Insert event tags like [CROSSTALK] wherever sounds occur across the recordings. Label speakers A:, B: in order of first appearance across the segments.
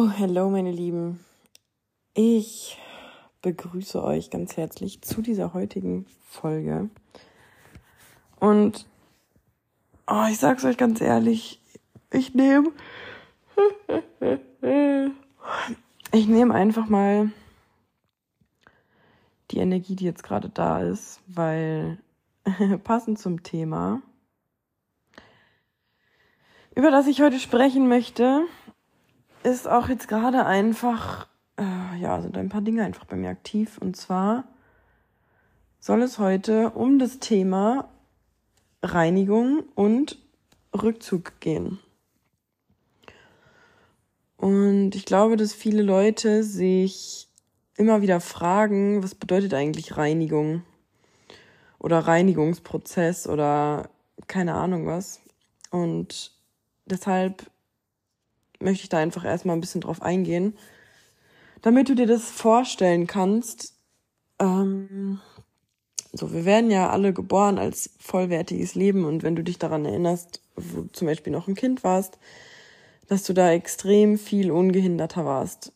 A: So, hello meine Lieben. Ich begrüße euch ganz herzlich zu dieser heutigen Folge. Und oh, ich sag's euch ganz ehrlich, ich nehme [LAUGHS] ich nehme einfach mal die Energie, die jetzt gerade da ist, weil [LAUGHS] passend zum Thema, über das ich heute sprechen möchte, ist auch jetzt gerade einfach, äh, ja, sind ein paar Dinge einfach bei mir aktiv. Und zwar soll es heute um das Thema Reinigung und Rückzug gehen. Und ich glaube, dass viele Leute sich immer wieder fragen, was bedeutet eigentlich Reinigung? Oder Reinigungsprozess oder keine Ahnung was. Und deshalb möchte ich da einfach erstmal ein bisschen drauf eingehen, damit du dir das vorstellen kannst. Ähm, so, wir werden ja alle geboren als vollwertiges Leben und wenn du dich daran erinnerst, wo du zum Beispiel noch ein Kind warst, dass du da extrem viel ungehinderter warst.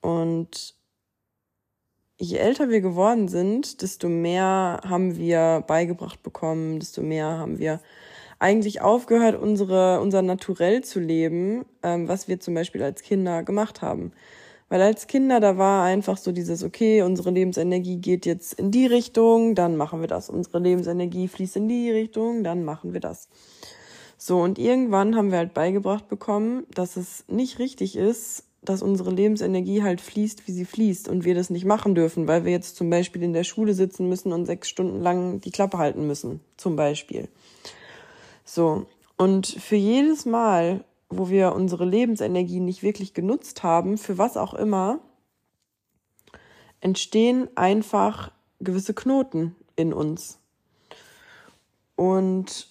A: Und je älter wir geworden sind, desto mehr haben wir beigebracht bekommen, desto mehr haben wir eigentlich aufgehört, unsere, unser Naturell zu leben, ähm, was wir zum Beispiel als Kinder gemacht haben. Weil als Kinder, da war einfach so dieses, okay, unsere Lebensenergie geht jetzt in die Richtung, dann machen wir das. Unsere Lebensenergie fließt in die Richtung, dann machen wir das. So, und irgendwann haben wir halt beigebracht bekommen, dass es nicht richtig ist, dass unsere Lebensenergie halt fließt, wie sie fließt und wir das nicht machen dürfen, weil wir jetzt zum Beispiel in der Schule sitzen müssen und sechs Stunden lang die Klappe halten müssen, zum Beispiel. So. Und für jedes Mal, wo wir unsere Lebensenergie nicht wirklich genutzt haben, für was auch immer, entstehen einfach gewisse Knoten in uns. Und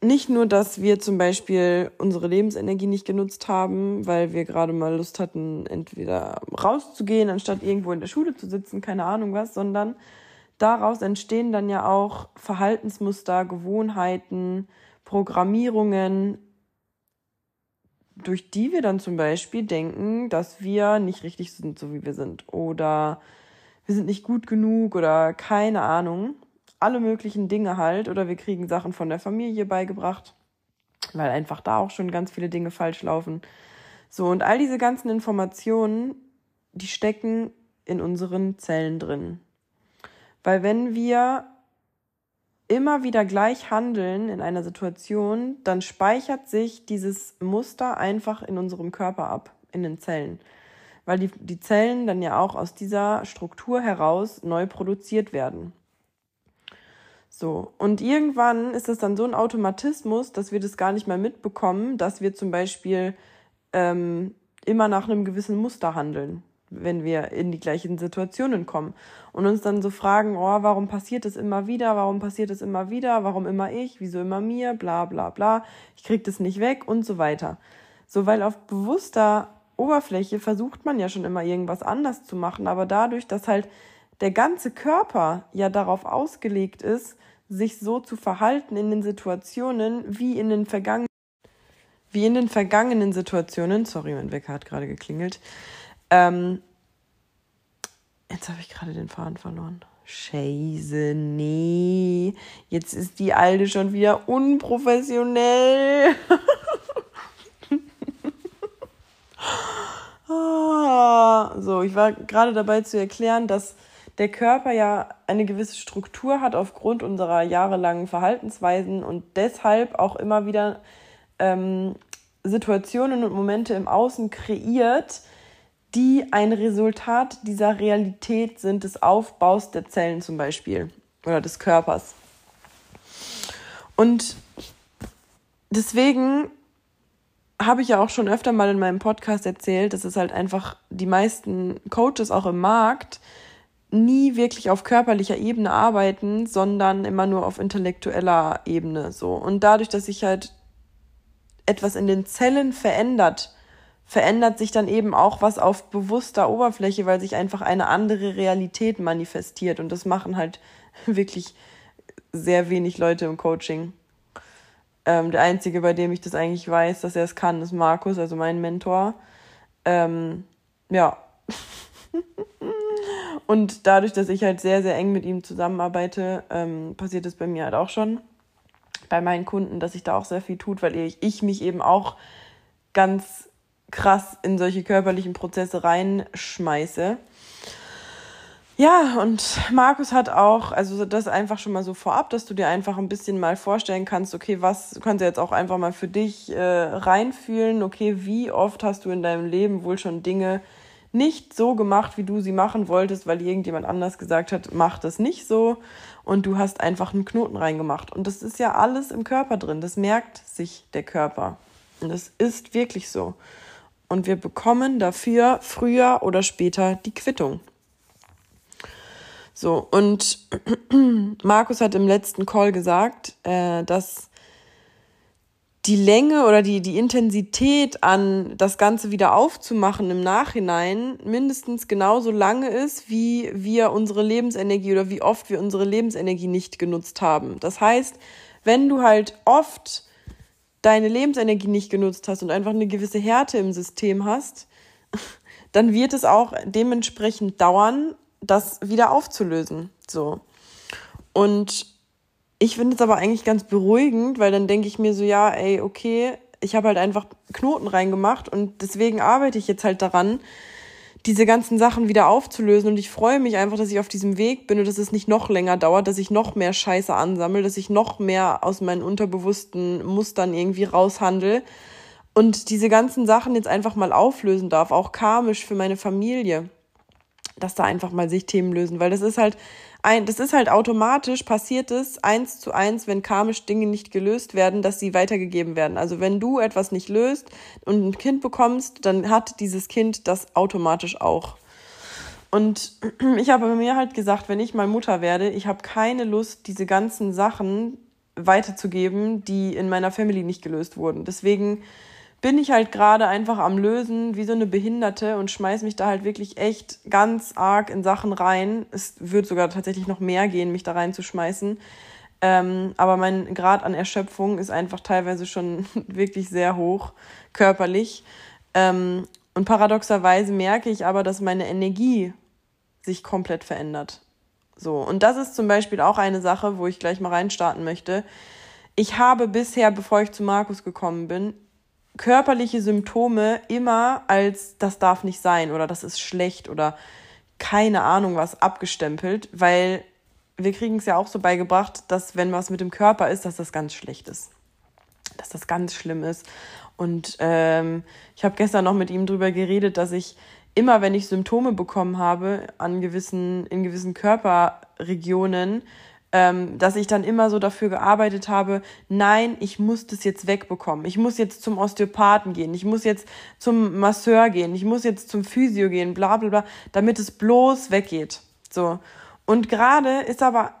A: nicht nur, dass wir zum Beispiel unsere Lebensenergie nicht genutzt haben, weil wir gerade mal Lust hatten, entweder rauszugehen, anstatt irgendwo in der Schule zu sitzen, keine Ahnung was, sondern daraus entstehen dann ja auch Verhaltensmuster, Gewohnheiten, Programmierungen, durch die wir dann zum Beispiel denken, dass wir nicht richtig sind, so wie wir sind. Oder wir sind nicht gut genug oder keine Ahnung. Alle möglichen Dinge halt. Oder wir kriegen Sachen von der Familie beigebracht, weil einfach da auch schon ganz viele Dinge falsch laufen. So, und all diese ganzen Informationen, die stecken in unseren Zellen drin. Weil wenn wir immer wieder gleich handeln in einer Situation, dann speichert sich dieses Muster einfach in unserem Körper ab, in den Zellen. Weil die, die Zellen dann ja auch aus dieser Struktur heraus neu produziert werden. So, und irgendwann ist es dann so ein Automatismus, dass wir das gar nicht mehr mitbekommen, dass wir zum Beispiel ähm, immer nach einem gewissen Muster handeln wenn wir in die gleichen Situationen kommen. Und uns dann so fragen, oh, warum passiert es immer wieder, warum passiert es immer wieder, warum immer ich, wieso immer mir, bla bla bla, ich krieg das nicht weg und so weiter. So, weil auf bewusster Oberfläche versucht man ja schon immer irgendwas anders zu machen, aber dadurch, dass halt der ganze Körper ja darauf ausgelegt ist, sich so zu verhalten in den Situationen wie in den vergangenen wie in den vergangenen Situationen, sorry, mein Wecker hat gerade geklingelt, ähm, jetzt habe ich gerade den Faden verloren. Scheiße, nee. Jetzt ist die alte schon wieder unprofessionell. [LAUGHS] ah, so, ich war gerade dabei zu erklären, dass der Körper ja eine gewisse Struktur hat aufgrund unserer jahrelangen Verhaltensweisen und deshalb auch immer wieder ähm, Situationen und Momente im Außen kreiert, die ein Resultat dieser Realität sind des Aufbaus der Zellen zum Beispiel oder des Körpers. Und deswegen habe ich ja auch schon öfter mal in meinem Podcast erzählt, dass es halt einfach die meisten Coaches auch im Markt nie wirklich auf körperlicher Ebene arbeiten, sondern immer nur auf intellektueller Ebene so. Und dadurch, dass sich halt etwas in den Zellen verändert, verändert sich dann eben auch was auf bewusster Oberfläche, weil sich einfach eine andere Realität manifestiert. Und das machen halt [LAUGHS] wirklich sehr wenig Leute im Coaching. Ähm, der Einzige, bei dem ich das eigentlich weiß, dass er es kann, ist Markus, also mein Mentor. Ähm, ja. [LAUGHS] Und dadurch, dass ich halt sehr, sehr eng mit ihm zusammenarbeite, ähm, passiert es bei mir halt auch schon bei meinen Kunden, dass sich da auch sehr viel tut, weil ich, ich mich eben auch ganz krass in solche körperlichen Prozesse reinschmeiße. Ja, und Markus hat auch, also das einfach schon mal so vorab, dass du dir einfach ein bisschen mal vorstellen kannst, okay, was, du kannst ja jetzt auch einfach mal für dich äh, reinfühlen, okay, wie oft hast du in deinem Leben wohl schon Dinge nicht so gemacht, wie du sie machen wolltest, weil irgendjemand anders gesagt hat, mach das nicht so und du hast einfach einen Knoten reingemacht. Und das ist ja alles im Körper drin, das merkt sich der Körper. Und das ist wirklich so. Und wir bekommen dafür früher oder später die Quittung. So, und [CLEARS THROAT] Markus hat im letzten Call gesagt, äh, dass die Länge oder die, die Intensität an das Ganze wieder aufzumachen im Nachhinein mindestens genauso lange ist, wie wir unsere Lebensenergie oder wie oft wir unsere Lebensenergie nicht genutzt haben. Das heißt, wenn du halt oft deine Lebensenergie nicht genutzt hast und einfach eine gewisse Härte im System hast, dann wird es auch dementsprechend dauern, das wieder aufzulösen. So. Und ich finde es aber eigentlich ganz beruhigend, weil dann denke ich mir so, ja, ey, okay, ich habe halt einfach Knoten reingemacht und deswegen arbeite ich jetzt halt daran, diese ganzen Sachen wieder aufzulösen. Und ich freue mich einfach, dass ich auf diesem Weg bin und dass es nicht noch länger dauert, dass ich noch mehr Scheiße ansammle, dass ich noch mehr aus meinen unterbewussten Mustern irgendwie raushandle und diese ganzen Sachen jetzt einfach mal auflösen darf, auch karmisch für meine Familie dass da einfach mal sich Themen lösen, weil das ist halt ein, das ist halt automatisch passiert es eins zu eins, wenn karmisch Dinge nicht gelöst werden, dass sie weitergegeben werden. Also wenn du etwas nicht löst und ein Kind bekommst, dann hat dieses Kind das automatisch auch. Und [CLEARS THROAT] ich habe mir halt gesagt, wenn ich mal Mutter werde, ich habe keine Lust, diese ganzen Sachen weiterzugeben, die in meiner Family nicht gelöst wurden. Deswegen bin ich halt gerade einfach am Lösen wie so eine Behinderte und schmeiß mich da halt wirklich echt ganz arg in Sachen rein. Es wird sogar tatsächlich noch mehr gehen, mich da reinzuschmeißen. Ähm, aber mein Grad an Erschöpfung ist einfach teilweise schon [LAUGHS] wirklich sehr hoch, körperlich. Ähm, und paradoxerweise merke ich aber, dass meine Energie sich komplett verändert. So, und das ist zum Beispiel auch eine Sache, wo ich gleich mal reinstarten möchte. Ich habe bisher, bevor ich zu Markus gekommen bin, körperliche Symptome immer als das darf nicht sein oder das ist schlecht oder keine Ahnung was abgestempelt, weil wir kriegen es ja auch so beigebracht, dass wenn was mit dem Körper ist, dass das ganz schlecht ist. Dass das ganz schlimm ist. Und ähm, ich habe gestern noch mit ihm drüber geredet, dass ich immer, wenn ich Symptome bekommen habe an gewissen, in gewissen Körperregionen, ähm, dass ich dann immer so dafür gearbeitet habe, nein, ich muss das jetzt wegbekommen. Ich muss jetzt zum Osteopathen gehen, ich muss jetzt zum Masseur gehen, ich muss jetzt zum Physio gehen, bla bla bla, damit es bloß weggeht. So. Und gerade ist aber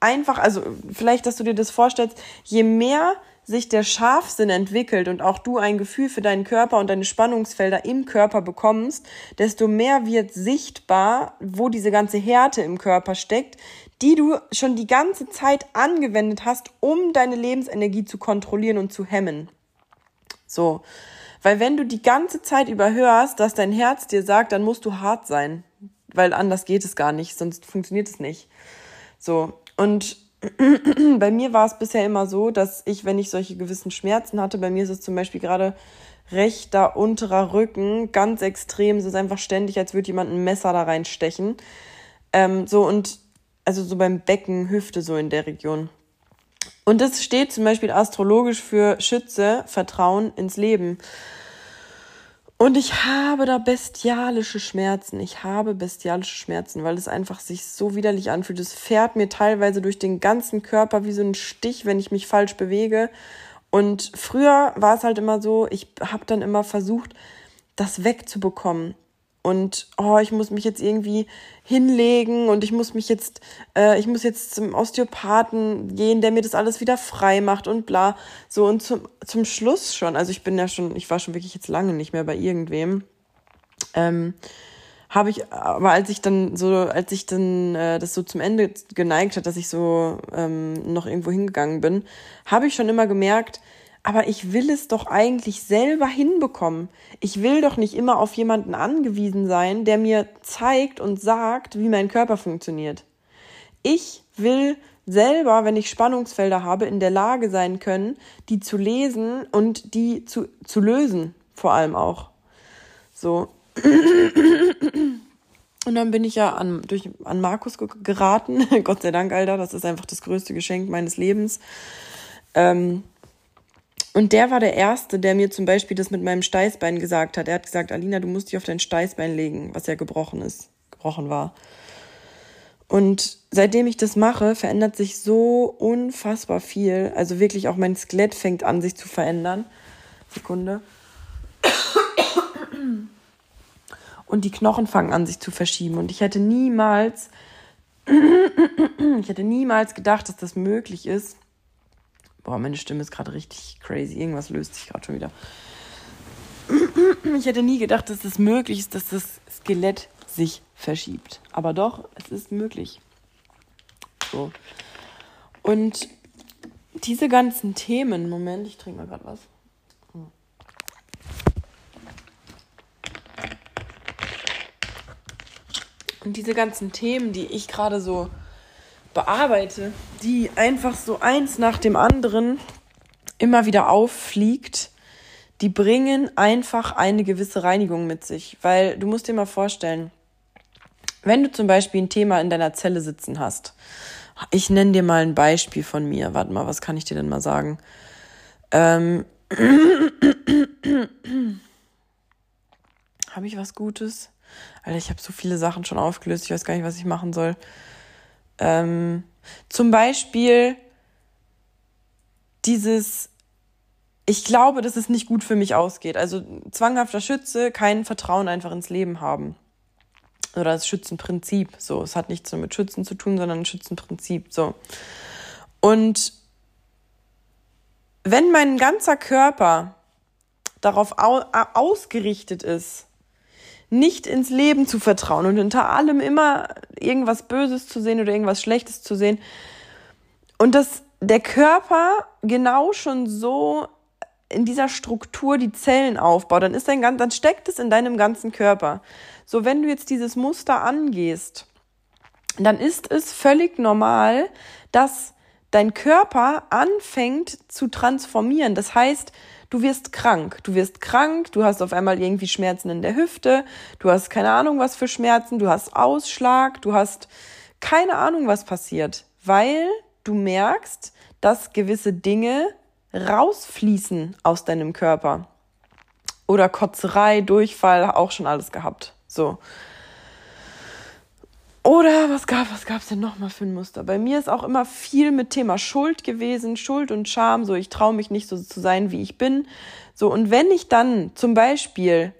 A: einfach, also vielleicht, dass du dir das vorstellst, je mehr sich der Scharfsinn entwickelt und auch du ein Gefühl für deinen Körper und deine Spannungsfelder im Körper bekommst, desto mehr wird sichtbar, wo diese ganze Härte im Körper steckt, die du schon die ganze Zeit angewendet hast, um deine Lebensenergie zu kontrollieren und zu hemmen. So. Weil wenn du die ganze Zeit überhörst, dass dein Herz dir sagt, dann musst du hart sein. Weil anders geht es gar nicht, sonst funktioniert es nicht. So. Und [CLEARS THROAT] bei mir war es bisher immer so, dass ich, wenn ich solche gewissen Schmerzen hatte, bei mir ist es zum Beispiel gerade rechter unterer Rücken ganz extrem. Es ist einfach ständig, als würde jemand ein Messer da reinstechen. Ähm, so und also so beim Becken, Hüfte, so in der Region. Und das steht zum Beispiel astrologisch für Schütze, Vertrauen ins Leben. Und ich habe da bestialische Schmerzen. Ich habe bestialische Schmerzen, weil es einfach sich so widerlich anfühlt. Es fährt mir teilweise durch den ganzen Körper wie so ein Stich, wenn ich mich falsch bewege. Und früher war es halt immer so, ich habe dann immer versucht, das wegzubekommen und oh, ich muss mich jetzt irgendwie hinlegen und ich muss mich jetzt, äh, ich muss jetzt zum Osteopathen gehen, der mir das alles wieder frei macht und bla. So und zum, zum Schluss schon, also ich bin ja schon, ich war schon wirklich jetzt lange nicht mehr bei irgendwem, ähm, habe ich, aber als ich dann so, als ich dann äh, das so zum Ende geneigt hat, dass ich so ähm, noch irgendwo hingegangen bin, habe ich schon immer gemerkt, aber ich will es doch eigentlich selber hinbekommen. Ich will doch nicht immer auf jemanden angewiesen sein, der mir zeigt und sagt, wie mein Körper funktioniert. Ich will selber, wenn ich Spannungsfelder habe, in der Lage sein können, die zu lesen und die zu, zu lösen, vor allem auch. So. Und dann bin ich ja an, durch, an Markus geraten. [LAUGHS] Gott sei Dank, Alter, das ist einfach das größte Geschenk meines Lebens. Ähm, und der war der Erste, der mir zum Beispiel das mit meinem Steißbein gesagt hat. Er hat gesagt, Alina, du musst dich auf dein Steißbein legen, was ja gebrochen ist, gebrochen war. Und seitdem ich das mache, verändert sich so unfassbar viel. Also wirklich auch mein Skelett fängt an, sich zu verändern. Sekunde. Und die Knochen fangen an, sich zu verschieben. Und ich hätte niemals, [CLEARS THROAT] ich hätte niemals gedacht, dass das möglich ist. Boah, meine Stimme ist gerade richtig crazy. Irgendwas löst sich gerade schon wieder. Ich hätte nie gedacht, dass es möglich ist, dass das Skelett sich verschiebt. Aber doch, es ist möglich. So. Und diese ganzen Themen, Moment, ich trinke mal gerade was. Und diese ganzen Themen, die ich gerade so bearbeite, die einfach so eins nach dem anderen immer wieder auffliegt, die bringen einfach eine gewisse Reinigung mit sich. Weil du musst dir mal vorstellen, wenn du zum Beispiel ein Thema in deiner Zelle sitzen hast, ich nenne dir mal ein Beispiel von mir. Warte mal, was kann ich dir denn mal sagen? Ähm, [CLEARS THROAT] habe ich was Gutes? Alter, ich habe so viele Sachen schon aufgelöst, ich weiß gar nicht, was ich machen soll. Ähm, zum Beispiel dieses, ich glaube, dass es nicht gut für mich ausgeht. Also zwanghafter Schütze, kein Vertrauen einfach ins Leben haben oder das Schützenprinzip. So, es hat nichts mit Schützen zu tun, sondern Schützenprinzip. So. Und wenn mein ganzer Körper darauf ausgerichtet ist, nicht ins Leben zu vertrauen und hinter allem immer irgendwas Böses zu sehen oder irgendwas Schlechtes zu sehen und dass der Körper genau schon so in dieser Struktur die Zellen aufbaut, dann ist dein ganz, dann steckt es in deinem ganzen Körper. So, wenn du jetzt dieses Muster angehst, dann ist es völlig normal, dass dein Körper anfängt zu transformieren. Das heißt, du wirst krank. Du wirst krank, du hast auf einmal irgendwie Schmerzen in der Hüfte, du hast keine Ahnung, was für Schmerzen, du hast Ausschlag, du hast keine Ahnung, was passiert, weil du merkst, dass gewisse Dinge rausfließen aus deinem Körper. Oder Kotzerei, Durchfall, auch schon alles gehabt. So. Oder was gab was gab's denn noch mal für ein Muster? Bei mir ist auch immer viel mit Thema Schuld gewesen, Schuld und Scham. So, ich traue mich nicht so zu sein, wie ich bin. So und wenn ich dann zum Beispiel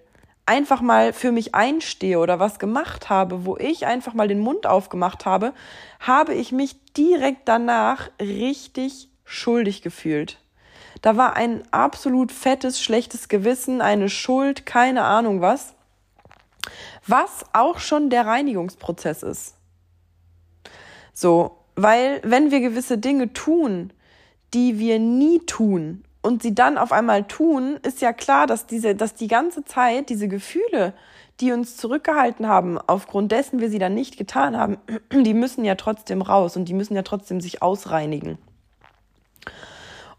A: einfach mal für mich einstehe oder was gemacht habe, wo ich einfach mal den Mund aufgemacht habe, habe ich mich direkt danach richtig schuldig gefühlt. Da war ein absolut fettes, schlechtes Gewissen, eine Schuld, keine Ahnung was was auch schon der Reinigungsprozess ist. So, weil wenn wir gewisse Dinge tun, die wir nie tun und sie dann auf einmal tun, ist ja klar, dass diese, dass die ganze Zeit diese Gefühle, die uns zurückgehalten haben, aufgrund dessen wir sie dann nicht getan haben, [CLEARS THROAT] die müssen ja trotzdem raus und die müssen ja trotzdem sich ausreinigen.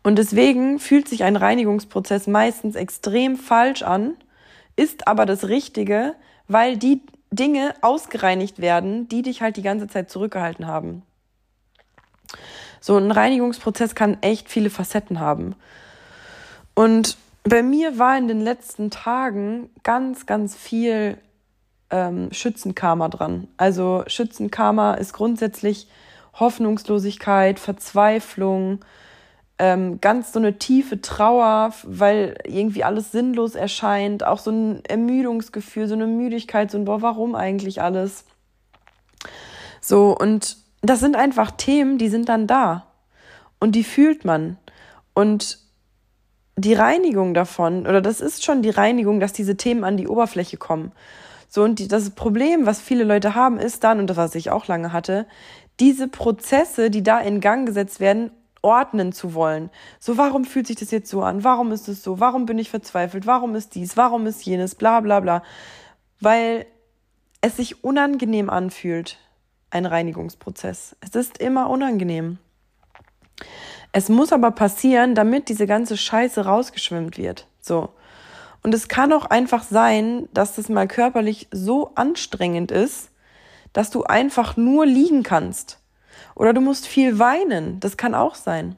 A: Und deswegen fühlt sich ein Reinigungsprozess meistens extrem falsch an, ist aber das Richtige, weil die Dinge ausgereinigt werden, die dich halt die ganze Zeit zurückgehalten haben. So ein Reinigungsprozess kann echt viele Facetten haben. Und bei mir war in den letzten Tagen ganz, ganz viel ähm, Schützenkarma dran. Also Schützenkarma ist grundsätzlich Hoffnungslosigkeit, Verzweiflung, ähm, ganz so eine tiefe Trauer, weil irgendwie alles sinnlos erscheint, auch so ein Ermüdungsgefühl, so eine Müdigkeit, so ein Boah, warum eigentlich alles? So, und das sind einfach Themen, die sind dann da und die fühlt man. Und die Reinigung davon, oder das ist schon die Reinigung, dass diese Themen an die Oberfläche kommen. So, und die, das Problem, was viele Leute haben, ist dann, und das, was ich auch lange hatte, diese Prozesse, die da in Gang gesetzt werden, ordnen zu wollen. So, warum fühlt sich das jetzt so an? Warum ist es so? Warum bin ich verzweifelt? Warum ist dies? Warum ist jenes? Bla bla bla. Weil es sich unangenehm anfühlt, ein Reinigungsprozess. Es ist immer unangenehm. Es muss aber passieren, damit diese ganze Scheiße rausgeschwimmt wird. So. Und es kann auch einfach sein, dass das mal körperlich so anstrengend ist, dass du einfach nur liegen kannst. Oder du musst viel weinen. Das kann auch sein.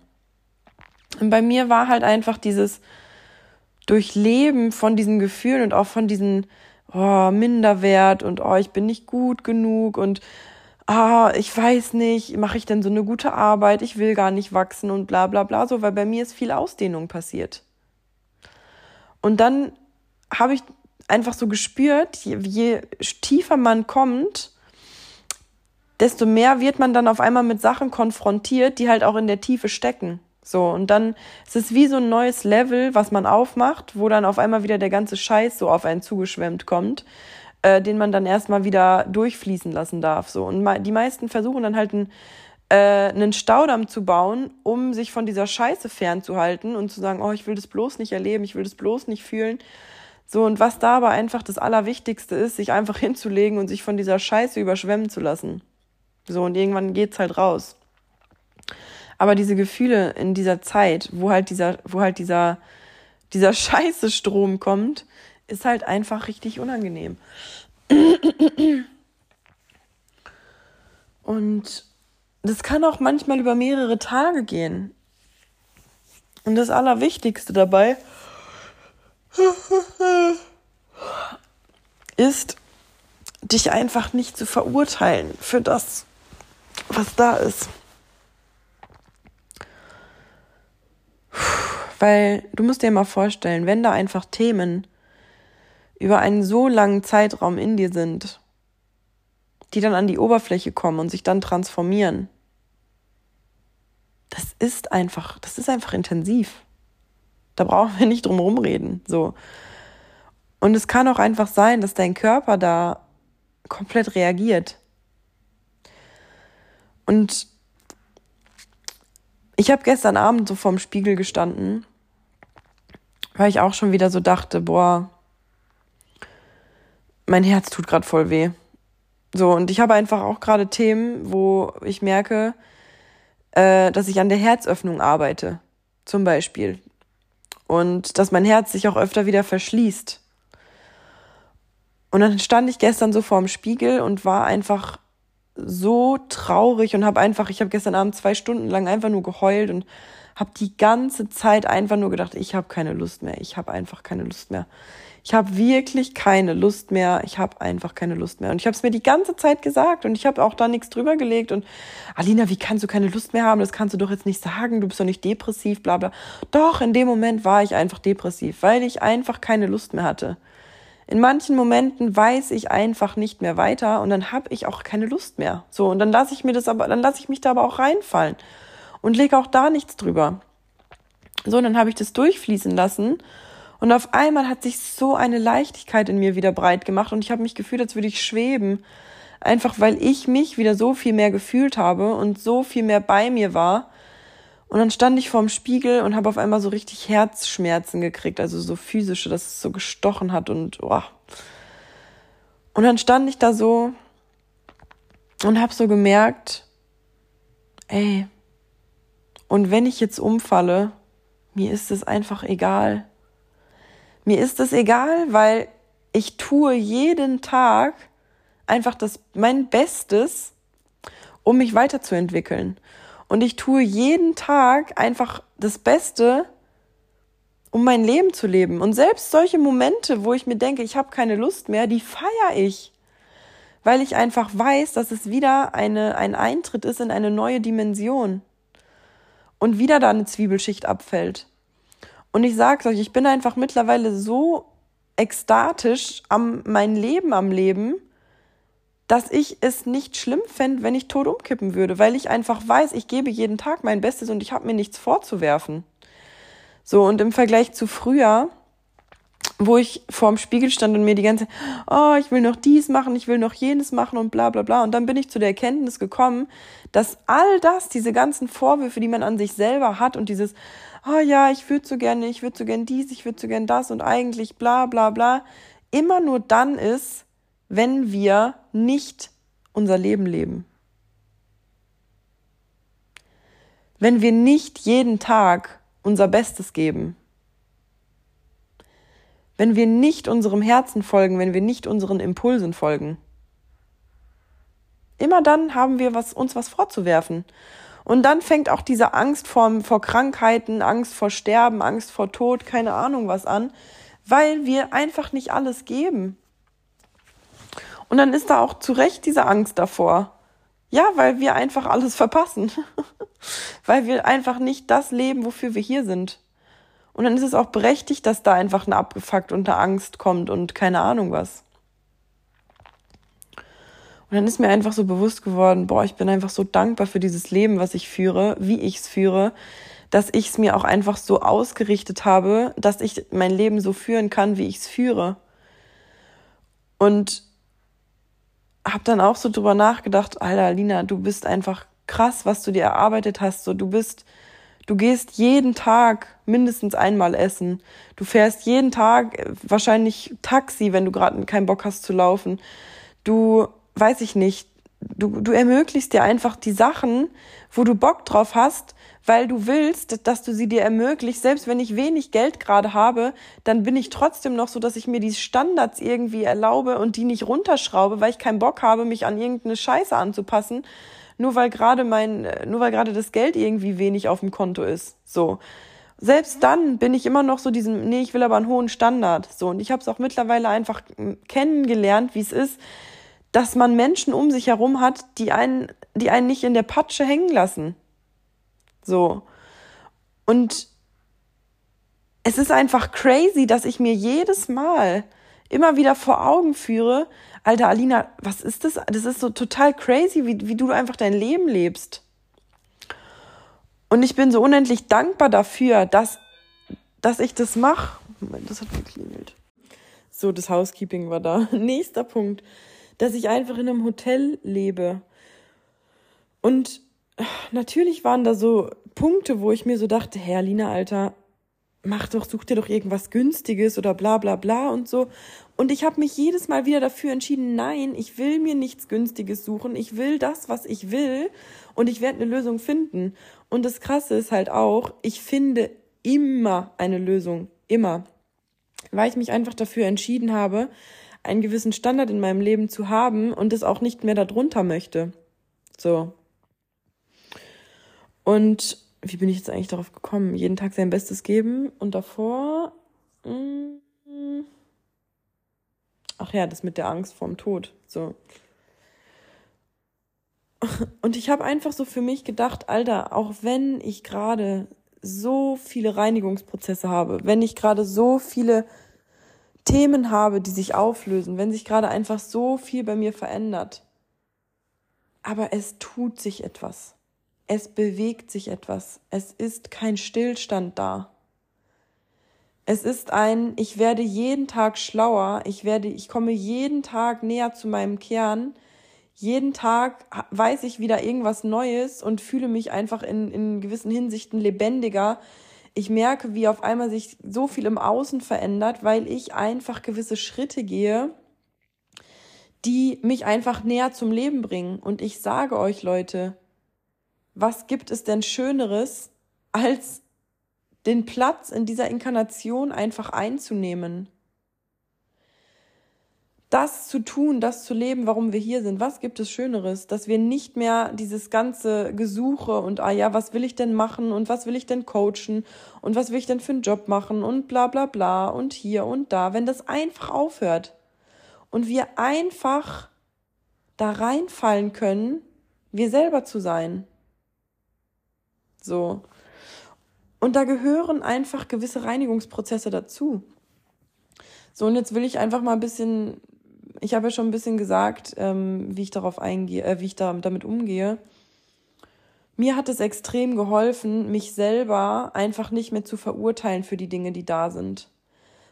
A: Und bei mir war halt einfach dieses Durchleben von diesen Gefühlen und auch von diesen oh, Minderwert und oh, ich bin nicht gut genug und ah, ich weiß nicht, mache ich denn so eine gute Arbeit, ich will gar nicht wachsen und bla bla bla, so, weil bei mir ist viel Ausdehnung passiert. Und dann habe ich einfach so gespürt, je, je tiefer man kommt, desto mehr wird man dann auf einmal mit Sachen konfrontiert, die halt auch in der Tiefe stecken. So, und dann ist es wie so ein neues Level, was man aufmacht, wo dann auf einmal wieder der ganze Scheiß so auf einen zugeschwemmt kommt, äh, den man dann erstmal wieder durchfließen lassen darf. So. Und die meisten versuchen dann halt einen, äh, einen Staudamm zu bauen, um sich von dieser Scheiße fernzuhalten und zu sagen, oh, ich will das bloß nicht erleben, ich will das bloß nicht fühlen. So, und was da aber einfach das Allerwichtigste ist, sich einfach [LAUGHS] hinzulegen und sich von dieser Scheiße überschwemmen zu lassen. So, und irgendwann geht's halt raus. Aber diese Gefühle in dieser Zeit, wo halt dieser, wo halt dieser, dieser [LAUGHS] scheiße Strom kommt, ist halt einfach richtig unangenehm. [CLEARS THROAT] Und das kann auch manchmal über mehrere Tage gehen. Und das Allerwichtigste dabei [LAUGHS] ist, dich einfach nicht zu verurteilen für das, was da ist. Weil du musst dir mal vorstellen, wenn da einfach Themen über einen so langen Zeitraum in dir sind, die dann an die Oberfläche kommen und sich dann transformieren, das ist einfach, das ist einfach intensiv. Da brauchen wir nicht drum rumreden, so. Und es kann auch einfach sein, dass dein Körper da komplett reagiert. Und ich habe gestern Abend so vorm Spiegel gestanden, weil ich auch schon wieder so dachte, boah, mein Herz tut gerade voll weh. So, und ich habe einfach auch gerade Themen, wo ich merke, äh, dass ich an der Herzöffnung arbeite, zum Beispiel. Und dass mein Herz sich auch öfter wieder verschließt. Und dann stand ich gestern so vorm Spiegel und war einfach so traurig und habe einfach, ich habe gestern Abend zwei Stunden lang einfach nur geheult und habe die ganze Zeit einfach nur gedacht, ich habe keine Lust mehr, ich habe einfach keine Lust mehr. Ich habe wirklich keine Lust mehr, ich habe einfach keine Lust mehr. Und ich habe es mir die ganze Zeit gesagt und ich habe auch da nichts drüber gelegt. Und Alina, wie kannst du keine Lust mehr haben? Das kannst du doch jetzt nicht sagen, du bist doch nicht depressiv, bla bla. Doch, in dem Moment war ich einfach depressiv, weil ich einfach keine Lust mehr hatte. In manchen Momenten weiß ich einfach nicht mehr weiter und dann habe ich auch keine Lust mehr. So und dann lasse ich mir das aber, dann lasse ich mich da aber auch reinfallen und lege auch da nichts drüber. So, und dann habe ich das durchfließen lassen und auf einmal hat sich so eine Leichtigkeit in mir wieder breit gemacht und ich habe mich gefühlt, als würde ich schweben, einfach weil ich mich wieder so viel mehr gefühlt habe und so viel mehr bei mir war und dann stand ich vorm Spiegel und habe auf einmal so richtig Herzschmerzen gekriegt, also so physische, dass es so gestochen hat und oh. Und dann stand ich da so und habe so gemerkt, ey, und wenn ich jetzt umfalle, mir ist es einfach egal. Mir ist es egal, weil ich tue jeden Tag einfach das mein Bestes, um mich weiterzuentwickeln. Und ich tue jeden Tag einfach das Beste, um mein Leben zu leben. Und selbst solche Momente, wo ich mir denke, ich habe keine Lust mehr, die feiere ich. Weil ich einfach weiß, dass es wieder eine, ein Eintritt ist in eine neue Dimension. Und wieder da eine Zwiebelschicht abfällt. Und ich sag's euch, ich bin einfach mittlerweile so ekstatisch am mein Leben am Leben, dass ich es nicht schlimm fände, wenn ich tot umkippen würde, weil ich einfach weiß, ich gebe jeden Tag mein Bestes und ich habe mir nichts vorzuwerfen. So, und im Vergleich zu früher wo ich vorm Spiegel stand und mir die ganze oh, ich will noch dies machen, ich will noch jenes machen und bla bla bla. Und dann bin ich zu der Erkenntnis gekommen, dass all das, diese ganzen Vorwürfe, die man an sich selber hat und dieses, oh ja, ich würde so gerne, ich würde so gerne dies, ich würde so gerne das und eigentlich bla bla bla, immer nur dann ist, wenn wir nicht unser Leben leben. Wenn wir nicht jeden Tag unser Bestes geben wenn wir nicht unserem Herzen folgen, wenn wir nicht unseren Impulsen folgen. Immer dann haben wir was, uns was vorzuwerfen. Und dann fängt auch diese Angst vor, vor Krankheiten, Angst vor Sterben, Angst vor Tod, keine Ahnung was an, weil wir einfach nicht alles geben. Und dann ist da auch zu Recht diese Angst davor. Ja, weil wir einfach alles verpassen. [LAUGHS] weil wir einfach nicht das leben, wofür wir hier sind. Und dann ist es auch berechtigt, dass da einfach eine Abgefuckt und eine Angst kommt und keine Ahnung was. Und dann ist mir einfach so bewusst geworden, boah, ich bin einfach so dankbar für dieses Leben, was ich führe, wie ich es führe, dass ich es mir auch einfach so ausgerichtet habe, dass ich mein Leben so führen kann, wie ich es führe. Und habe dann auch so drüber nachgedacht, Alter, Lina, du bist einfach krass, was du dir erarbeitet hast. So, du bist Du gehst jeden Tag mindestens einmal essen. Du fährst jeden Tag äh, wahrscheinlich Taxi, wenn du gerade keinen Bock hast zu laufen. Du, weiß ich nicht, du, du ermöglichst dir einfach die Sachen, wo du Bock drauf hast, weil du willst, dass du sie dir ermöglicht. Selbst wenn ich wenig Geld gerade habe, dann bin ich trotzdem noch so, dass ich mir die Standards irgendwie erlaube und die nicht runterschraube, weil ich keinen Bock habe, mich an irgendeine Scheiße anzupassen, nur weil gerade mein, nur weil gerade das Geld irgendwie wenig auf dem Konto ist. So. Selbst dann bin ich immer noch so diesem, nee, ich will aber einen hohen Standard. So. Und ich habe es auch mittlerweile einfach kennengelernt, wie es ist, dass man Menschen um sich herum hat, die einen, die einen nicht in der Patsche hängen lassen. So. Und es ist einfach crazy, dass ich mir jedes Mal immer wieder vor Augen führe, Alter, Alina, was ist das? Das ist so total crazy, wie, wie du einfach dein Leben lebst. Und ich bin so unendlich dankbar dafür, dass, dass ich das mache. Moment, das hat geklingelt. So, das Housekeeping war da. [LAUGHS] Nächster Punkt, dass ich einfach in einem Hotel lebe. Und natürlich waren da so Punkte, wo ich mir so dachte, Herr Lina, Alter, mach doch, such dir doch irgendwas Günstiges oder bla bla bla und so. Und ich habe mich jedes Mal wieder dafür entschieden, nein, ich will mir nichts Günstiges suchen, ich will das, was ich will und ich werde eine Lösung finden. Und das Krasse ist halt auch, ich finde immer eine Lösung, immer, weil ich mich einfach dafür entschieden habe, einen gewissen Standard in meinem Leben zu haben und es auch nicht mehr darunter möchte. So. Und wie bin ich jetzt eigentlich darauf gekommen? Jeden Tag sein Bestes geben und davor. Mm, ach ja, das mit der Angst vorm Tod. So. Und ich habe einfach so für mich gedacht, Alter, auch wenn ich gerade so viele Reinigungsprozesse habe, wenn ich gerade so viele Themen habe, die sich auflösen, wenn sich gerade einfach so viel bei mir verändert, aber es tut sich etwas. Es bewegt sich etwas. Es ist kein Stillstand da. Es ist ein, ich werde jeden Tag schlauer, ich werde, ich komme jeden Tag näher zu meinem Kern. Jeden Tag weiß ich wieder irgendwas Neues und fühle mich einfach in, in gewissen Hinsichten lebendiger. Ich merke, wie auf einmal sich so viel im Außen verändert, weil ich einfach gewisse Schritte gehe, die mich einfach näher zum Leben bringen. Und ich sage euch, Leute, was gibt es denn Schöneres, als den Platz in dieser Inkarnation einfach einzunehmen? Das zu tun, das zu leben, warum wir hier sind. Was gibt es Schöneres, dass wir nicht mehr dieses ganze Gesuche und ah ja, was will ich denn machen und was will ich denn coachen und was will ich denn für einen Job machen und bla bla bla und hier und da, wenn das einfach aufhört und wir einfach da reinfallen können, wir selber zu sein. So. Und da gehören einfach gewisse Reinigungsprozesse dazu. So, und jetzt will ich einfach mal ein bisschen, ich habe ja schon ein bisschen gesagt, ähm, wie ich darauf eingehe, äh, wie ich da, damit umgehe. Mir hat es extrem geholfen, mich selber einfach nicht mehr zu verurteilen für die Dinge, die da sind.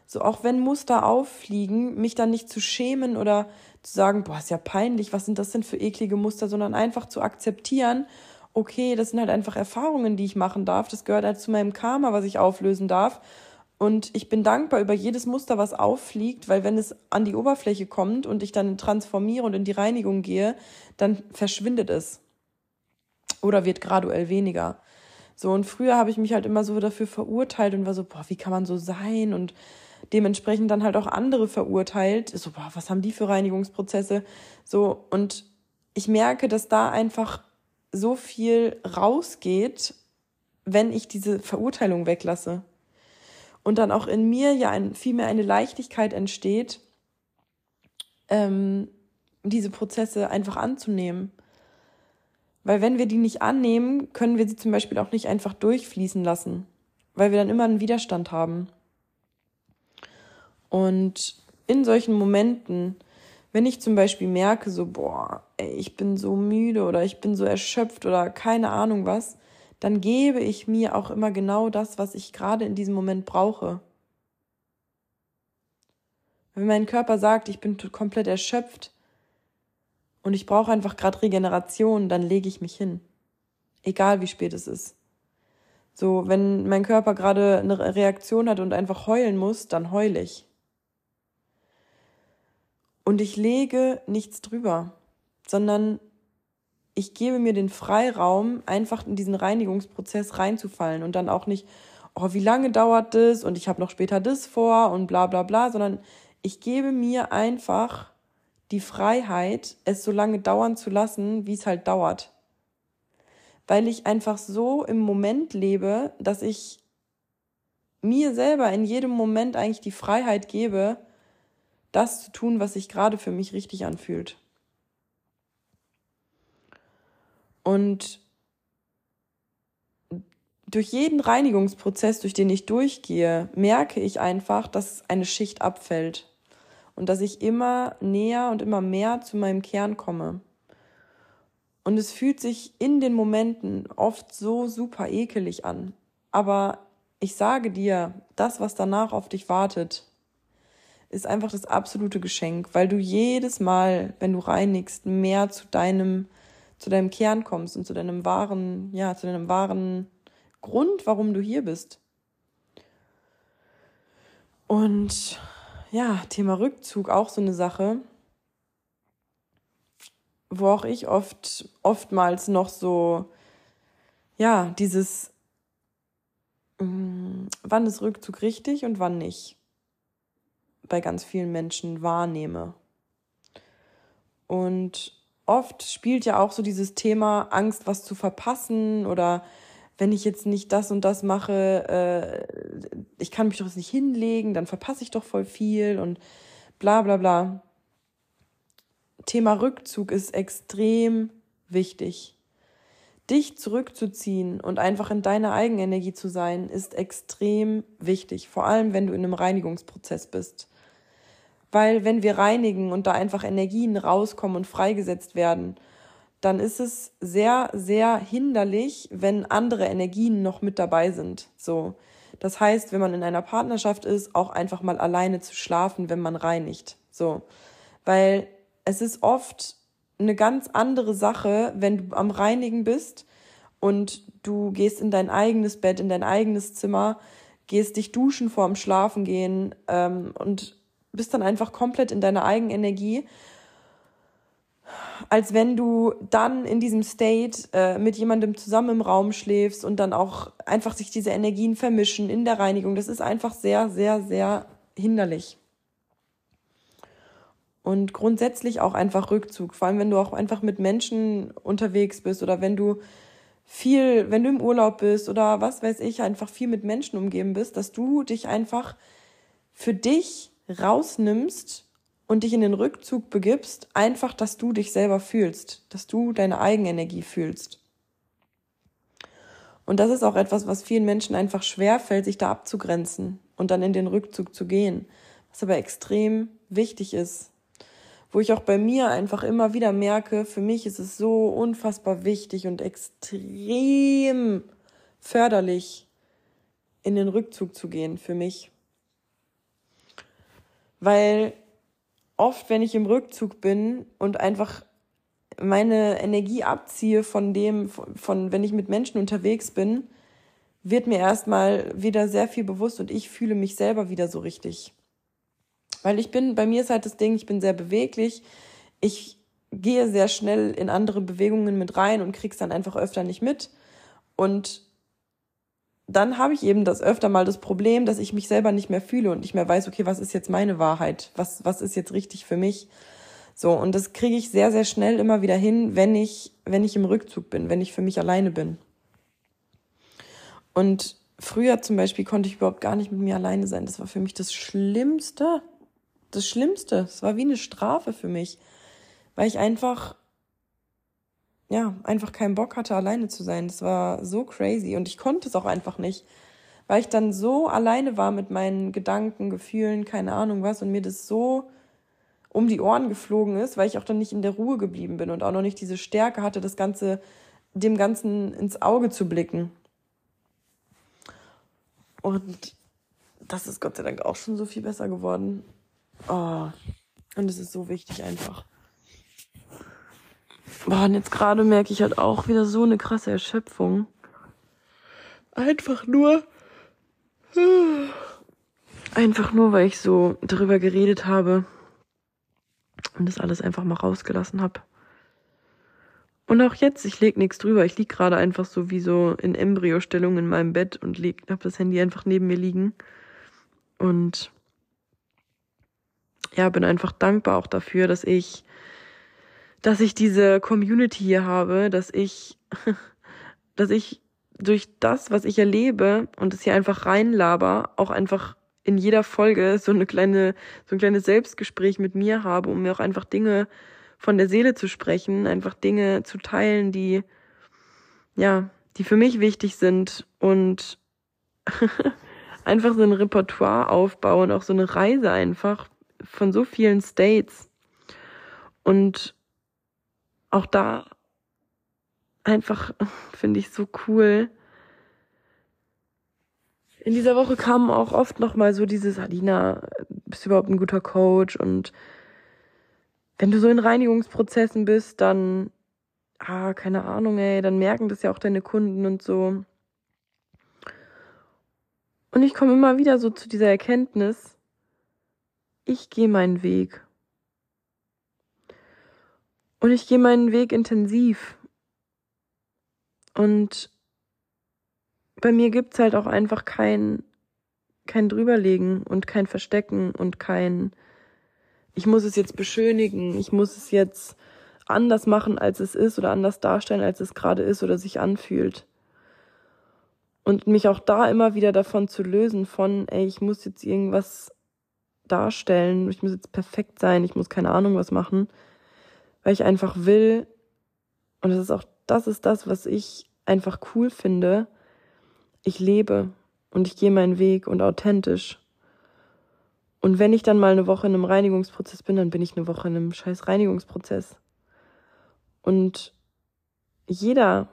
A: So auch wenn Muster auffliegen, mich dann nicht zu schämen oder zu sagen, boah, ist ja peinlich, was sind das denn für eklige Muster, sondern einfach zu akzeptieren, okay, das sind halt einfach Erfahrungen, die ich machen darf, das gehört halt zu meinem Karma, was ich auflösen darf. Und ich bin dankbar über jedes Muster, was auffliegt, weil wenn es an die Oberfläche kommt und ich dann transformiere und in die Reinigung gehe, dann verschwindet es. Oder wird graduell weniger. So, und früher habe ich mich halt immer so dafür verurteilt und war so, boah, wie kann man so sein? Und dementsprechend dann halt auch andere verurteilt. So, boah, was haben die für Reinigungsprozesse? So, und ich merke, dass da einfach so viel rausgeht, wenn ich diese Verurteilung weglasse. Und dann auch in mir ja ein, vielmehr eine Leichtigkeit entsteht, ähm, diese Prozesse einfach anzunehmen. Weil wenn wir die nicht annehmen, können wir sie zum Beispiel auch nicht einfach durchfließen lassen, weil wir dann immer einen Widerstand haben. Und in solchen Momenten, wenn ich zum Beispiel merke, so, boah, ey, ich bin so müde oder ich bin so erschöpft oder keine Ahnung was, dann gebe ich mir auch immer genau das, was ich gerade in diesem Moment brauche. Wenn mein Körper sagt, ich bin komplett erschöpft und ich brauche einfach gerade Regeneration, dann lege ich mich hin. Egal wie spät es ist. So, wenn mein Körper gerade eine Reaktion hat und einfach heulen muss, dann heule ich. Und ich lege nichts drüber, sondern ich gebe mir den Freiraum, einfach in diesen Reinigungsprozess reinzufallen und dann auch nicht, oh, wie lange dauert das und ich habe noch später das vor und bla bla bla, sondern ich gebe mir einfach die Freiheit, es so lange dauern zu lassen, wie es halt dauert. Weil ich einfach so im Moment lebe, dass ich mir selber in jedem Moment eigentlich die Freiheit gebe, das zu tun, was sich gerade für mich richtig anfühlt. Und durch jeden Reinigungsprozess, durch den ich durchgehe, merke ich einfach, dass eine Schicht abfällt und dass ich immer näher und immer mehr zu meinem Kern komme. Und es fühlt sich in den Momenten oft so super ekelig an. Aber ich sage dir, das, was danach auf dich wartet, ist einfach das absolute Geschenk, weil du jedes Mal, wenn du reinigst, mehr zu deinem, zu deinem Kern kommst und zu deinem wahren, ja, zu deinem wahren Grund, warum du hier bist. Und ja, Thema Rückzug auch so eine Sache, wo auch ich oft, oftmals noch so, ja, dieses, mh, mm, wann ist Rückzug richtig und wann nicht bei ganz vielen Menschen wahrnehme. Und oft spielt ja auch so dieses Thema Angst, was zu verpassen oder wenn ich jetzt nicht das und das mache, äh, ich kann mich doch jetzt nicht hinlegen, dann verpasse ich doch voll viel und bla bla bla. Thema Rückzug ist extrem wichtig. Dich zurückzuziehen und einfach in deiner Eigenenergie zu sein, ist extrem wichtig, vor allem wenn du in einem Reinigungsprozess bist. Weil wenn wir reinigen und da einfach Energien rauskommen und freigesetzt werden, dann ist es sehr, sehr hinderlich, wenn andere Energien noch mit dabei sind. So. Das heißt, wenn man in einer Partnerschaft ist, auch einfach mal alleine zu schlafen, wenn man reinigt. So. Weil es ist oft eine ganz andere Sache, wenn du am Reinigen bist und du gehst in dein eigenes Bett, in dein eigenes Zimmer, gehst dich duschen vorm Schlafengehen ähm, und bist dann einfach komplett in deiner Eigenenergie, als wenn du dann in diesem State äh, mit jemandem zusammen im Raum schläfst und dann auch einfach sich diese Energien vermischen in der Reinigung. Das ist einfach sehr, sehr, sehr hinderlich. Und grundsätzlich auch einfach Rückzug, vor allem wenn du auch einfach mit Menschen unterwegs bist oder wenn du viel, wenn du im Urlaub bist oder was weiß ich, einfach viel mit Menschen umgeben bist, dass du dich einfach für dich rausnimmst und dich in den Rückzug begibst, einfach, dass du dich selber fühlst, dass du deine Eigenenergie fühlst. Und das ist auch etwas, was vielen Menschen einfach schwer fällt, sich da abzugrenzen und dann in den Rückzug zu gehen, was aber extrem wichtig ist. Wo ich auch bei mir einfach immer wieder merke, für mich ist es so unfassbar wichtig und extrem förderlich, in den Rückzug zu gehen für mich. Weil oft, wenn ich im Rückzug bin und einfach meine Energie abziehe von dem, von, wenn ich mit Menschen unterwegs bin, wird mir erstmal wieder sehr viel bewusst und ich fühle mich selber wieder so richtig. Weil ich bin, bei mir ist halt das Ding, ich bin sehr beweglich. Ich gehe sehr schnell in andere Bewegungen mit rein und krieg's dann einfach öfter nicht mit. Und dann habe ich eben das öfter mal das Problem, dass ich mich selber nicht mehr fühle und nicht mehr weiß, okay, was ist jetzt meine Wahrheit? Was, was ist jetzt richtig für mich? So, und das kriege ich sehr, sehr schnell immer wieder hin, wenn ich, wenn ich im Rückzug bin, wenn ich für mich alleine bin. Und früher zum Beispiel konnte ich überhaupt gar nicht mit mir alleine sein. Das war für mich das Schlimmste. Das Schlimmste. Es war wie eine Strafe für mich. Weil ich einfach, ja, einfach keinen Bock hatte, alleine zu sein. Das war so crazy. Und ich konnte es auch einfach nicht. Weil ich dann so alleine war mit meinen Gedanken, Gefühlen, keine Ahnung was. Und mir das so um die Ohren geflogen ist, weil ich auch dann nicht in der Ruhe geblieben bin und auch noch nicht diese Stärke hatte, das Ganze, dem Ganzen ins Auge zu blicken. Und das ist Gott sei Dank auch schon so viel besser geworden. Oh. Und es ist so wichtig einfach. Boah, und jetzt gerade merke ich halt auch wieder so eine krasse Erschöpfung. Einfach nur. Einfach nur, weil ich so darüber geredet habe und das alles einfach mal rausgelassen habe. Und auch jetzt, ich leg nichts drüber. Ich lieg gerade einfach so wie so in Embryostellung in meinem Bett und leg, hab das Handy einfach neben mir liegen. Und ja, bin einfach dankbar auch dafür, dass ich, dass ich diese Community hier habe, dass ich, [LAUGHS] dass ich durch das, was ich erlebe und es hier einfach reinlaber, auch einfach in jeder Folge so eine kleine, so ein kleines Selbstgespräch mit mir habe, um mir auch einfach Dinge von der Seele zu sprechen, einfach Dinge zu teilen, die, ja, die für mich wichtig sind und [LAUGHS] einfach so ein Repertoire aufbauen, auch so eine Reise einfach von so vielen States. Und auch da einfach [LAUGHS] finde ich so cool. In dieser Woche kam auch oft noch mal so dieses Adina, bist du überhaupt ein guter Coach und wenn du so in Reinigungsprozessen bist, dann, ah, keine Ahnung, ey, dann merken das ja auch deine Kunden und so. Und ich komme immer wieder so zu dieser Erkenntnis, ich gehe meinen Weg. Und ich gehe meinen Weg intensiv. Und bei mir gibt's halt auch einfach kein, kein drüberlegen und kein Verstecken und kein, ich muss es jetzt beschönigen, ich muss es jetzt anders machen, als es ist oder anders darstellen, als es gerade ist oder sich anfühlt. Und mich auch da immer wieder davon zu lösen von, ey, ich muss jetzt irgendwas darstellen, ich muss jetzt perfekt sein, ich muss keine Ahnung was machen, weil ich einfach will, und das ist auch, das ist das, was ich einfach cool finde, ich lebe und ich gehe meinen Weg und authentisch. Und wenn ich dann mal eine Woche in einem Reinigungsprozess bin, dann bin ich eine Woche in einem scheiß Reinigungsprozess. Und jeder,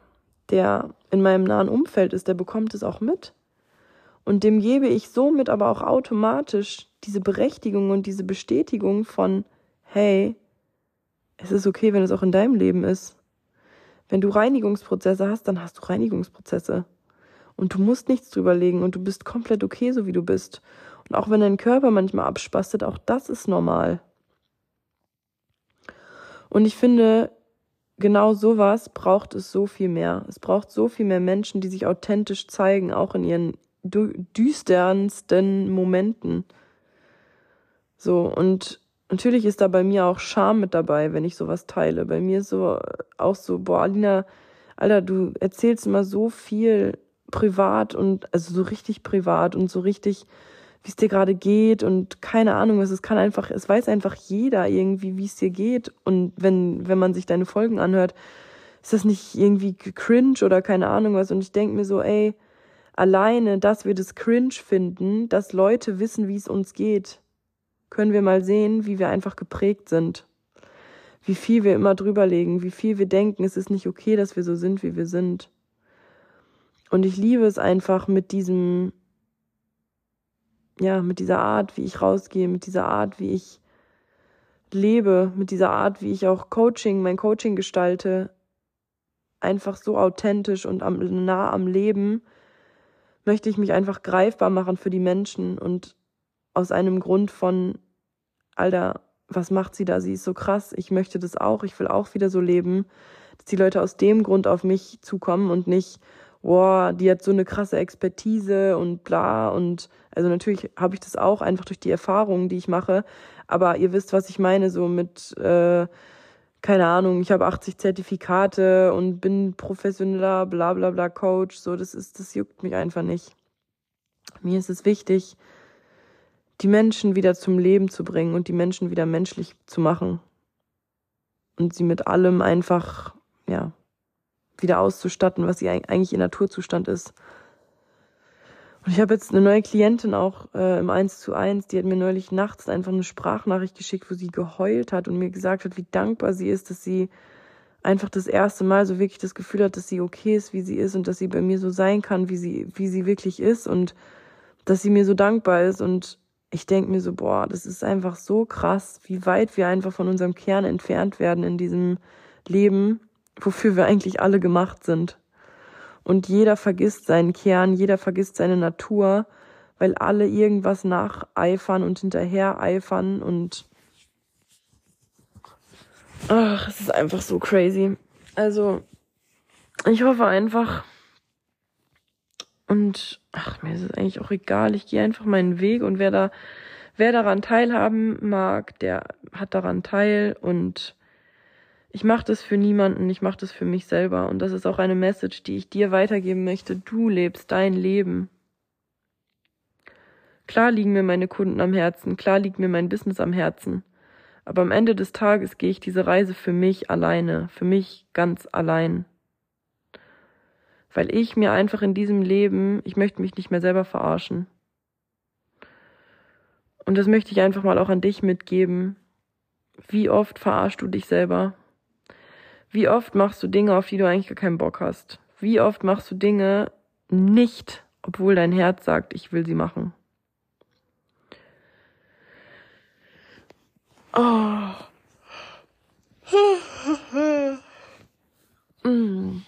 A: der in meinem nahen Umfeld ist, der bekommt es auch mit. Und dem gebe ich somit aber auch automatisch diese Berechtigung und diese Bestätigung von, hey, es ist okay, wenn es auch in deinem Leben ist. Wenn du Reinigungsprozesse hast, dann hast du Reinigungsprozesse. Und du musst nichts drüber legen und du bist komplett okay, so wie du bist. Und auch wenn dein Körper manchmal abspastet, auch das ist normal. Und ich finde, genau sowas braucht es so viel mehr. Es braucht so viel mehr Menschen, die sich authentisch zeigen, auch in ihren düsternsten Momenten. So, und natürlich ist da bei mir auch Scham mit dabei, wenn ich sowas teile. Bei mir ist so auch so, boah, Alina, Alter, du erzählst immer so viel privat und also so richtig privat und so richtig wie es dir gerade geht und keine Ahnung was. Es kann einfach, es weiß einfach jeder irgendwie, wie es dir geht. Und wenn, wenn man sich deine Folgen anhört, ist das nicht irgendwie cringe oder keine Ahnung was. Und ich denke mir so, ey, alleine, dass wir das cringe finden, dass Leute wissen, wie es uns geht, können wir mal sehen, wie wir einfach geprägt sind. Wie viel wir immer drüberlegen, wie viel wir denken, es ist nicht okay, dass wir so sind, wie wir sind. Und ich liebe es einfach mit diesem, ja, mit dieser Art, wie ich rausgehe, mit dieser Art, wie ich lebe, mit dieser Art, wie ich auch Coaching, mein Coaching gestalte, einfach so authentisch und am, nah am Leben, möchte ich mich einfach greifbar machen für die Menschen und aus einem Grund von, Alter, was macht sie da? Sie ist so krass, ich möchte das auch, ich will auch wieder so leben, dass die Leute aus dem Grund auf mich zukommen und nicht, boah, die hat so eine krasse Expertise und bla. Und also natürlich habe ich das auch einfach durch die Erfahrungen, die ich mache, aber ihr wisst, was ich meine, so mit äh, keine Ahnung, ich habe 80 Zertifikate und bin professioneller bla bla bla Coach, so das ist das juckt mich einfach nicht. Mir ist es wichtig, die Menschen wieder zum Leben zu bringen und die Menschen wieder menschlich zu machen und sie mit allem einfach ja wieder auszustatten, was sie eigentlich ihr Naturzustand ist. Und ich habe jetzt eine neue Klientin auch äh, im 1 zu 1, die hat mir neulich nachts einfach eine Sprachnachricht geschickt, wo sie geheult hat und mir gesagt hat, wie dankbar sie ist, dass sie einfach das erste Mal so wirklich das Gefühl hat, dass sie okay ist, wie sie ist und dass sie bei mir so sein kann, wie sie, wie sie wirklich ist und dass sie mir so dankbar ist. Und ich denke mir so, boah, das ist einfach so krass, wie weit wir einfach von unserem Kern entfernt werden in diesem Leben wofür wir eigentlich alle gemacht sind. Und jeder vergisst seinen Kern, jeder vergisst seine Natur, weil alle irgendwas nacheifern und hinterher eifern und ach, es ist einfach so crazy. Also, ich hoffe einfach und ach, mir ist es eigentlich auch egal, ich gehe einfach meinen Weg und wer da wer daran teilhaben mag, der hat daran teil und ich mache das für niemanden, ich mache das für mich selber. Und das ist auch eine Message, die ich dir weitergeben möchte. Du lebst dein Leben. Klar liegen mir meine Kunden am Herzen, klar liegt mir mein Business am Herzen. Aber am Ende des Tages gehe ich diese Reise für mich alleine, für mich ganz allein. Weil ich mir einfach in diesem Leben, ich möchte mich nicht mehr selber verarschen. Und das möchte ich einfach mal auch an dich mitgeben. Wie oft verarschst du dich selber? Wie oft machst du Dinge, auf die du eigentlich gar keinen Bock hast? Wie oft machst du Dinge nicht, obwohl dein Herz sagt, ich will sie machen? Oh. [LAUGHS]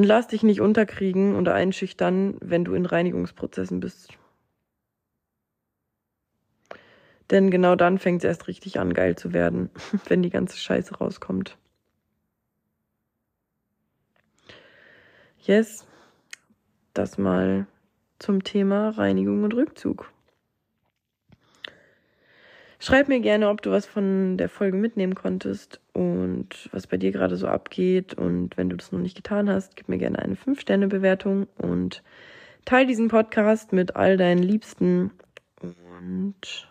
A: Und lass dich nicht unterkriegen oder einschüchtern, wenn du in Reinigungsprozessen bist. Denn genau dann fängt es erst richtig an, geil zu werden, [LAUGHS] wenn die ganze Scheiße rauskommt. Yes, das mal zum Thema Reinigung und Rückzug. Schreib mir gerne, ob du was von der Folge mitnehmen konntest und was bei dir gerade so abgeht. Und wenn du das noch nicht getan hast, gib mir gerne eine 5-Sterne-Bewertung und teile diesen Podcast mit all deinen Liebsten. Und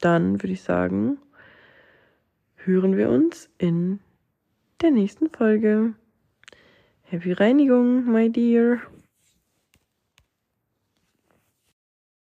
A: dann würde ich sagen, hören wir uns in der nächsten Folge. Happy Reinigung, my dear.